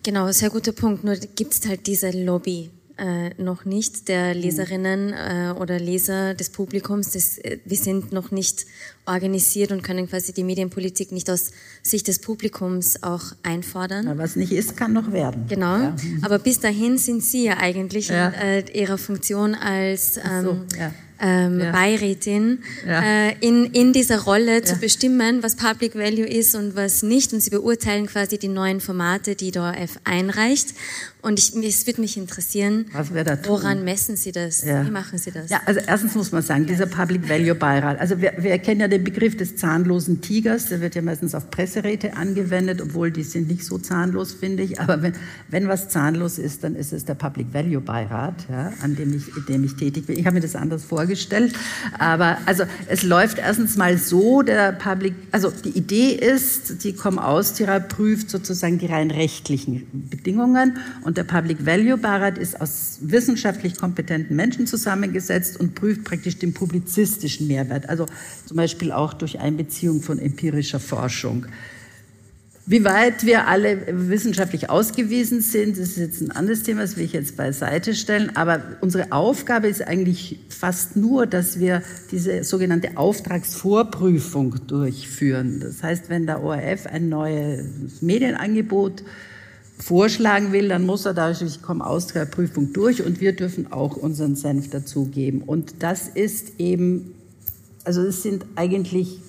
Genau, sehr guter Punkt. Nur gibt es halt diese Lobby äh, noch nicht der mhm. Leserinnen äh, oder Leser des Publikums. Das, äh, wir sind noch nicht organisiert und können quasi die Medienpolitik nicht aus Sicht des Publikums auch einfordern. Ja, was nicht ist, kann noch werden. Genau. Ja. Aber bis dahin sind Sie ja eigentlich ja. in äh, Ihrer Funktion als ähm, so, ähm, ja. Beirätin ja. Äh, in, in dieser Rolle ja. zu bestimmen, was Public Value ist und was nicht. Und sie beurteilen quasi die neuen Formate, die der ORF einreicht. Und ich, es würde mich interessieren, woran messen Sie das? Wie machen Sie das? Ja, also erstens muss man sagen, dieser Public Value Beirat, also wir, wir kennen ja den Begriff des zahnlosen Tigers, der wird ja meistens auf Presseräte angewendet, obwohl die sind nicht so zahnlos, finde ich. Aber wenn, wenn was zahnlos ist, dann ist es der Public Value Beirat, ja, an dem ich, in dem ich tätig bin. Ich habe mir das anders vorgestellt. Aber also es läuft erstens mal so, der Public, also die Idee ist, die Com Austria prüft sozusagen die rein rechtlichen Bedingungen und der Public Value Beirat ist aus wissenschaftlich kompetenten Menschen zusammengesetzt und prüft praktisch den publizistischen Mehrwert, also zum Beispiel auch durch Einbeziehung von empirischer Forschung. Wie weit wir alle wissenschaftlich ausgewiesen sind, ist jetzt ein anderes Thema, das will ich jetzt beiseite stellen. Aber unsere Aufgabe ist eigentlich fast nur, dass wir diese sogenannte Auftragsvorprüfung durchführen. Das heißt, wenn der ORF ein neues Medienangebot vorschlagen will, dann muss er da durch die Austria-Prüfung durch und wir dürfen auch unseren Senf dazugeben. Und das ist eben, also es sind eigentlich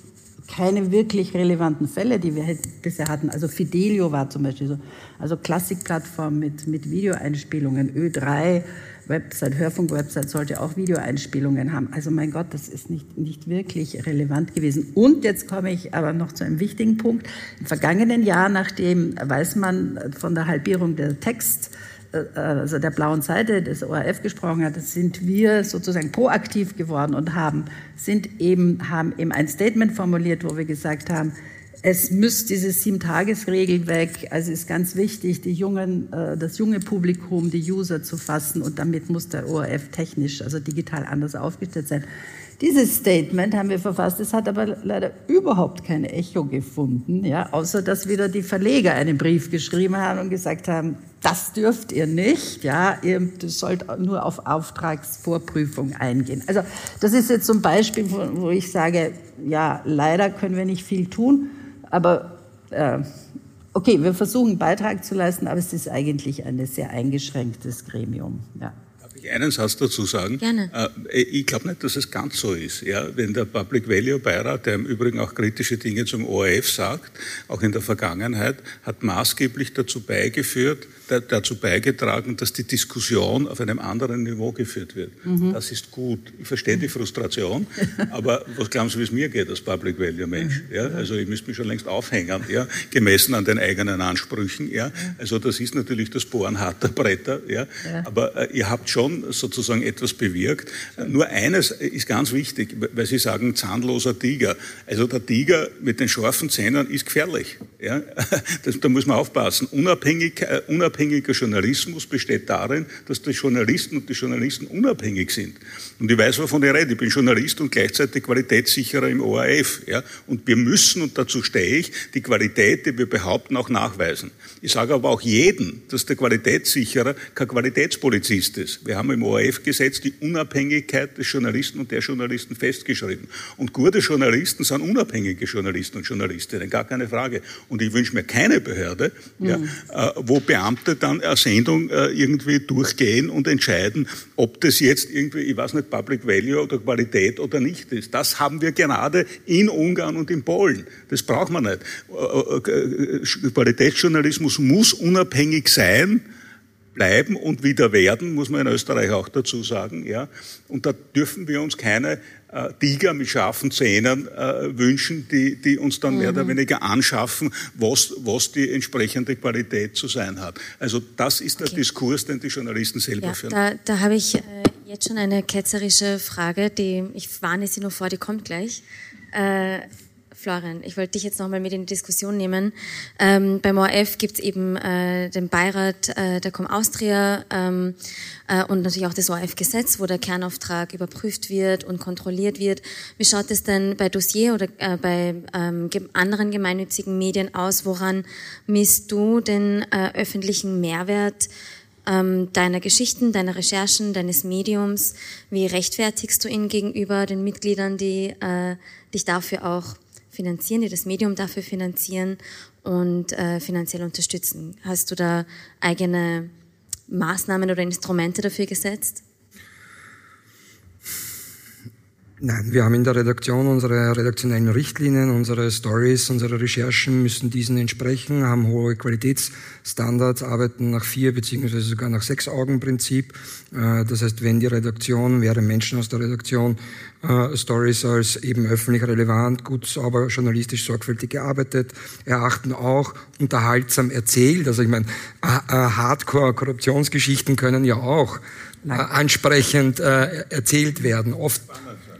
keine wirklich relevanten Fälle, die wir bisher hatten. Also Fidelio war zum Beispiel so, also Klassikplattform mit, mit Videoeinspielungen, Ö3, Website, Hörfunk-Website sollte auch Videoeinspielungen haben. Also mein Gott, das ist nicht, nicht wirklich relevant gewesen. Und jetzt komme ich aber noch zu einem wichtigen Punkt. Im vergangenen Jahr, nachdem weiß man von der Halbierung der Text, äh, also der blauen Seite des ORF gesprochen hat, sind wir sozusagen proaktiv geworden und haben, sind eben, haben eben ein Statement formuliert, wo wir gesagt haben, es muss diese Sieben-Tages-Regel weg. Also ist ganz wichtig, die jungen, äh, das junge Publikum, die User zu fassen und damit muss der ORF technisch, also digital anders aufgestellt sein. Dieses Statement haben wir verfasst, es hat aber leider überhaupt kein Echo gefunden, ja, außer dass wieder die Verleger einen Brief geschrieben haben und gesagt haben, das dürft ihr nicht, ja, ihr sollt nur auf Auftragsvorprüfung eingehen. Also das ist jetzt zum Beispiel, wo ich sage, ja, leider können wir nicht viel tun, aber äh, okay, wir versuchen Beitrag zu leisten, aber es ist eigentlich ein sehr eingeschränktes Gremium. Ja einen Satz dazu sagen? Gerne. Äh, ich glaube nicht, dass es ganz so ist. Ja, wenn der Public Value Beirat, der im Übrigen auch kritische Dinge zum ORF sagt, auch in der Vergangenheit, hat maßgeblich dazu beigeführt, dazu beigetragen, dass die Diskussion auf einem anderen Niveau geführt wird. Mhm. Das ist gut. Ich verstehe die Frustration, aber was glauben Sie, wie es mir geht als Public Value Mensch? Ja, also ich müsste mich schon längst aufhängen, ja, gemessen an den eigenen Ansprüchen. Ja, also das ist natürlich das Bohren harter Bretter. Ja, aber äh, ihr habt schon sozusagen etwas bewirkt. Nur eines ist ganz wichtig, weil Sie sagen zahnloser Tiger. Also der Tiger mit den scharfen Zähnen ist gefährlich. Ja, das, da muss man aufpassen. Unabhängig, unabhängig unabhängiger Journalismus besteht darin, dass die Journalisten und die Journalisten unabhängig sind. Und ich weiß, wovon ich rede. Ich bin Journalist und gleichzeitig Qualitätssicherer im ORF. Ja? Und wir müssen, und dazu stehe ich, die Qualität, die wir behaupten, auch nachweisen. Ich sage aber auch jedem, dass der Qualitätssicherer kein Qualitätspolizist ist. Wir haben im ORF-Gesetz die Unabhängigkeit des Journalisten und der Journalisten festgeschrieben. Und gute Journalisten sind unabhängige Journalisten und Journalistinnen, gar keine Frage. Und ich wünsche mir keine Behörde, mhm. ja, äh, wo Beamte dann eine Sendung äh, irgendwie durchgehen und entscheiden, ob das jetzt irgendwie, ich weiß nicht, Public Value oder Qualität oder nicht ist. Das haben wir gerade in Ungarn und in Polen. Das braucht man nicht. Äh, Qualitätsjournalismus muss unabhängig sein, bleiben und wieder werden, muss man in Österreich auch dazu sagen. Ja. Und da dürfen wir uns keine äh, Tiger mit scharfen Zähnen äh, wünschen, die, die uns dann mhm. mehr oder mhm. weniger anschaffen, was, was die entsprechende Qualität zu sein hat. Also das ist der okay. Diskurs, den die Journalisten selber ja, führen. Da, da habe ich äh, jetzt schon eine ketzerische Frage, die ich warne Sie nur vor, die kommt gleich. Florian, ich wollte dich jetzt nochmal mit in die Diskussion nehmen. Ähm, beim ORF gibt es eben äh, den Beirat äh, der Com Austria ähm, äh, und natürlich auch das ORF-Gesetz, wo der Kernauftrag überprüft wird und kontrolliert wird. Wie schaut es denn bei Dossier oder äh, bei ähm, anderen gemeinnützigen Medien aus? Woran misst du den äh, öffentlichen Mehrwert ähm, deiner Geschichten, deiner Recherchen, deines Mediums? Wie rechtfertigst du ihn gegenüber den Mitgliedern, die äh, dich dafür auch finanzieren, die das Medium dafür finanzieren und äh, finanziell unterstützen? Hast du da eigene Maßnahmen oder Instrumente dafür gesetzt? Nein, wir haben in der Redaktion unsere redaktionellen Richtlinien, unsere Stories, unsere Recherchen müssen diesen entsprechen, haben hohe Qualitätsstandards, arbeiten nach vier beziehungsweise sogar nach sechs Augen Prinzip. Äh, das heißt, wenn die Redaktion, wäre Menschen aus der Redaktion äh, Stories als eben öffentlich relevant, gut, sauber, journalistisch sorgfältig gearbeitet, erachten auch unterhaltsam erzählt. Also ich meine, Hardcore-Korruptionsgeschichten können ja auch äh, ansprechend erzählt werden. Oft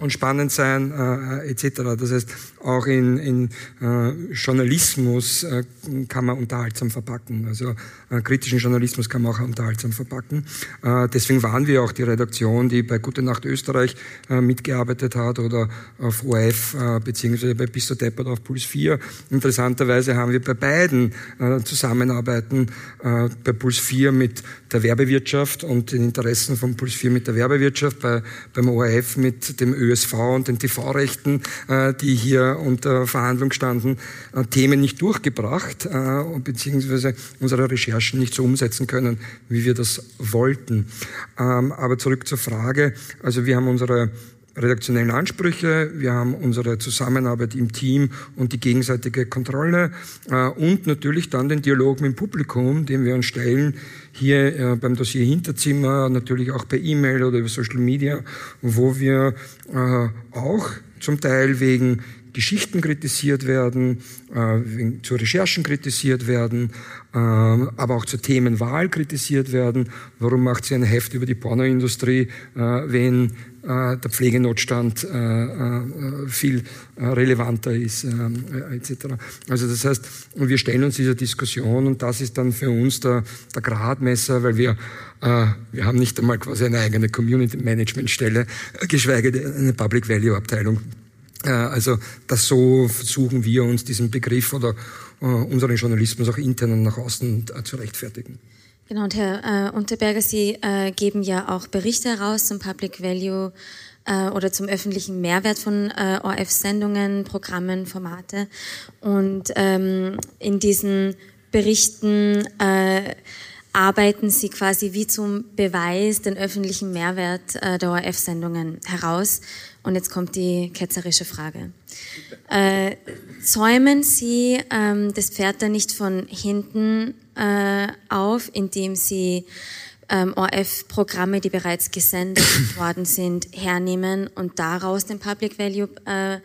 und spannend sein äh, etc. Das heißt, auch in, in äh, Journalismus äh, kann man unterhaltsam verpacken. Also äh, kritischen Journalismus kann man auch unterhaltsam verpacken. Äh, deswegen waren wir auch die Redaktion, die bei Gute Nacht Österreich äh, mitgearbeitet hat oder auf äh, beziehungsweise bei Bist Deppert auf Puls 4. Interessanterweise haben wir bei beiden äh, Zusammenarbeiten äh, bei Puls 4 mit der Werbewirtschaft und den Interessen von Puls 4 mit der Werbewirtschaft, bei, beim ORF mit dem ÖSV und den TV-Rechten, äh, die hier unter Verhandlung standen, äh, Themen nicht durchgebracht, äh, beziehungsweise unsere Recherchen nicht so umsetzen können, wie wir das wollten. Ähm, aber zurück zur Frage. Also wir haben unsere redaktionellen Ansprüche, wir haben unsere Zusammenarbeit im Team und die gegenseitige Kontrolle äh, und natürlich dann den Dialog mit dem Publikum, den wir uns stellen, hier äh, beim Dossier Hinterzimmer, natürlich auch per E-Mail oder über Social Media, wo wir äh, auch zum Teil wegen Geschichten kritisiert werden, äh, zu Recherchen kritisiert werden, äh, aber auch zur Themenwahl kritisiert werden. Warum macht sie ein Heft über die Pornoindustrie, äh, wenn äh, der Pflegenotstand äh, äh, viel relevanter ist, etc. Also das heißt, wir stellen uns dieser Diskussion und das ist dann für uns der, der Gradmesser, weil wir wir haben nicht einmal quasi eine eigene Community Management Stelle, geschweige denn eine Public Value Abteilung. Also das so versuchen wir uns diesen Begriff oder unseren Journalismus auch intern und nach außen zu rechtfertigen. Genau, und Herr äh, Unterberger, Sie äh, geben ja auch Berichte heraus zum Public Value äh, oder zum öffentlichen Mehrwert von äh, ORF-Sendungen, Programmen, Formate. Und ähm, in diesen Berichten äh, arbeiten Sie quasi wie zum Beweis den öffentlichen Mehrwert äh, der ORF-Sendungen heraus. Und jetzt kommt die ketzerische Frage. Äh, zäumen Sie ähm, das Pferd dann nicht von hinten äh, auf, indem Sie ähm, ORF-Programme, die bereits gesendet worden sind, hernehmen und daraus den Public Value äh,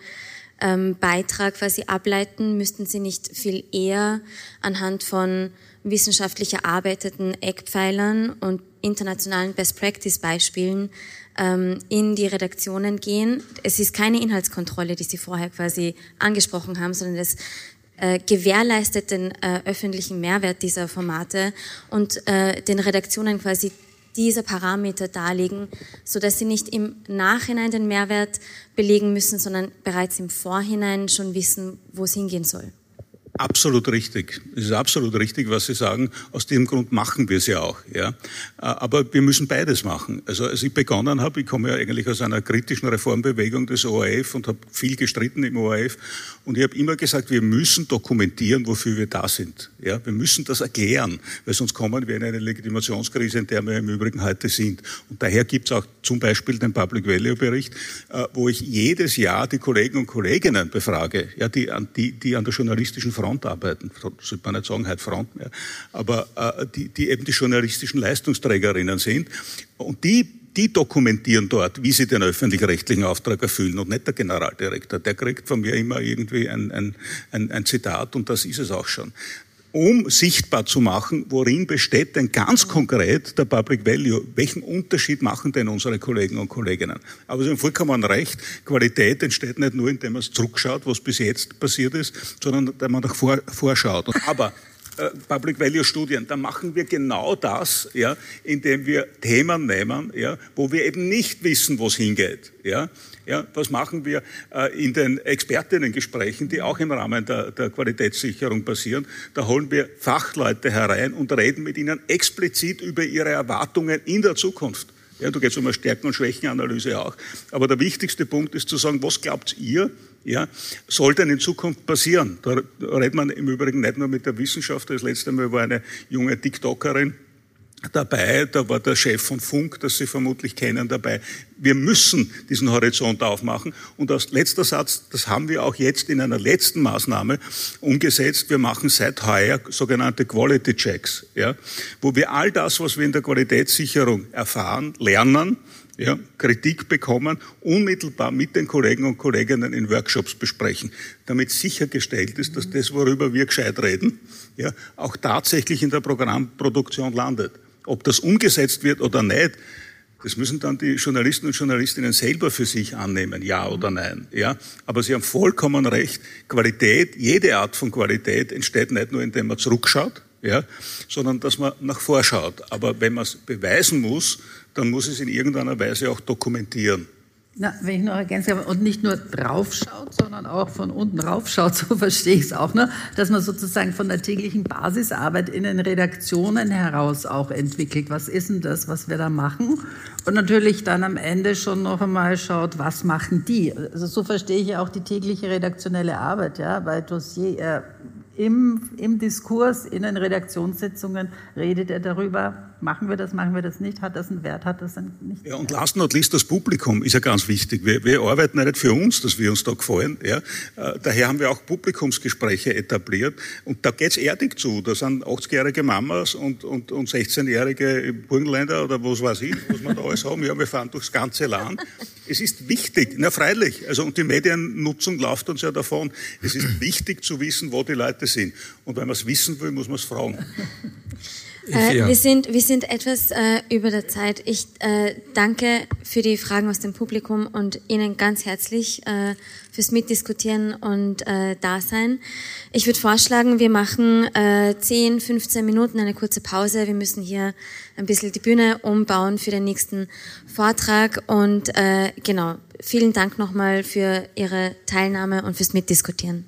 ähm, Beitrag quasi ableiten? Müssten Sie nicht viel eher anhand von wissenschaftlich erarbeiteten Eckpfeilern und internationalen Best Practice Beispielen ähm, in die Redaktionen gehen. Es ist keine Inhaltskontrolle, die Sie vorher quasi angesprochen haben, sondern es äh, gewährleistet den äh, öffentlichen Mehrwert dieser Formate und äh, den Redaktionen quasi diese Parameter darlegen, so dass sie nicht im Nachhinein den Mehrwert belegen müssen, sondern bereits im Vorhinein schon wissen, wo es hingehen soll. Absolut richtig. Es ist absolut richtig, was Sie sagen. Aus dem Grund machen wir es ja auch. Ja. Aber wir müssen beides machen. Also als ich begonnen habe, ich komme ja eigentlich aus einer kritischen Reformbewegung des ORF und habe viel gestritten im ORF. Und ich habe immer gesagt, wir müssen dokumentieren, wofür wir da sind. Ja. Wir müssen das erklären, weil sonst kommen wir in eine Legitimationskrise, in der wir im Übrigen heute sind. Und daher gibt es auch zum Beispiel den Public Value Bericht, äh, wo ich jedes Jahr die Kollegen und Kolleginnen befrage, ja, die, die, die an der journalistischen Front Front arbeiten, sollte man nicht sagen, heute Front mehr, aber äh, die, die eben die journalistischen Leistungsträgerinnen sind und die die dokumentieren dort, wie sie den öffentlich-rechtlichen Auftrag erfüllen und nicht der Generaldirektor. Der kriegt von mir immer irgendwie ein, ein, ein, ein Zitat und das ist es auch schon um sichtbar zu machen, worin besteht denn ganz konkret der Public Value? Welchen Unterschied machen denn unsere Kollegen und Kolleginnen? Aber Sie haben vollkommen recht, Qualität entsteht nicht nur, indem man zurückschaut, was bis jetzt passiert ist, sondern indem man nach vor, vorschaut. Aber äh, Public Value Studien, da machen wir genau das, ja, indem wir Themen nehmen, ja, wo wir eben nicht wissen, wo es hingeht, ja, Ja, was machen wir äh, in den Expertinnengesprächen, die auch im Rahmen der, der Qualitätssicherung passieren? Da holen wir Fachleute herein und reden mit ihnen explizit über ihre Erwartungen in der Zukunft. Ja, da geht es um eine Stärken- und Schwächenanalyse auch. Aber der wichtigste Punkt ist zu sagen, was glaubt ihr, ja, soll denn in Zukunft passieren? Da redet man im Übrigen nicht nur mit der Wissenschaft. Das letzte Mal war eine junge TikTokerin, dabei, da war der Chef von Funk, das Sie vermutlich kennen, dabei. Wir müssen diesen Horizont aufmachen. Und als letzter Satz, das haben wir auch jetzt in einer letzten Maßnahme umgesetzt. Wir machen seit heuer sogenannte Quality Checks, ja, wo wir all das, was wir in der Qualitätssicherung erfahren, lernen, ja, Kritik bekommen, unmittelbar mit den Kollegen und Kolleginnen in Workshops besprechen, damit sichergestellt ist, dass das, worüber wir gescheit reden, ja, auch tatsächlich in der Programmproduktion landet. Ob das umgesetzt wird oder nicht, das müssen dann die Journalisten und Journalistinnen selber für sich annehmen, ja oder nein. Ja? Aber Sie haben vollkommen recht, Qualität, jede Art von Qualität entsteht nicht nur, indem man zurückschaut, ja, sondern dass man nach vorschaut. Aber wenn man es beweisen muss, dann muss es in irgendeiner Weise auch dokumentieren. Na, wenn ich noch ergänzen kann, und nicht nur draufschaut, sondern auch von unten raufschaut, so verstehe ich es auch, ne? dass man sozusagen von der täglichen Basisarbeit in den Redaktionen heraus auch entwickelt. Was ist denn das, was wir da machen? Und natürlich dann am Ende schon noch einmal schaut, was machen die? Also so verstehe ich ja auch die tägliche redaktionelle Arbeit, ja, bei Dossier. Äh, im, im Diskurs, in den Redaktionssitzungen redet er darüber, machen wir das, machen wir das nicht, hat das einen Wert, hat das einen nicht. Ja, und last not least das Publikum ist ja ganz wichtig. Wir, wir arbeiten ja nicht für uns, dass wir uns da gefallen. Ja. Äh, daher haben wir auch Publikumsgespräche etabliert und da geht's erdig zu. Da sind 80-jährige Mamas und, und, und 16-jährige Burgenländer oder was weiß ich, was wir da alles haben. Ja, wir fahren durchs ganze Land. Es ist wichtig, na freilich, also und die Mediennutzung läuft uns ja davon. Es ist wichtig zu wissen, wo die Leute sind. Und wenn man es wissen will, muss man es fragen. Äh, wir, sind, wir sind etwas äh, über der Zeit. Ich äh, danke für die Fragen aus dem Publikum und Ihnen ganz herzlich äh, fürs Mitdiskutieren und äh, Dasein. Ich würde vorschlagen, wir machen äh, 10, 15 Minuten eine kurze Pause. Wir müssen hier ein bisschen die Bühne umbauen für den nächsten Vortrag. Und äh, genau, vielen Dank nochmal für Ihre Teilnahme und fürs Mitdiskutieren.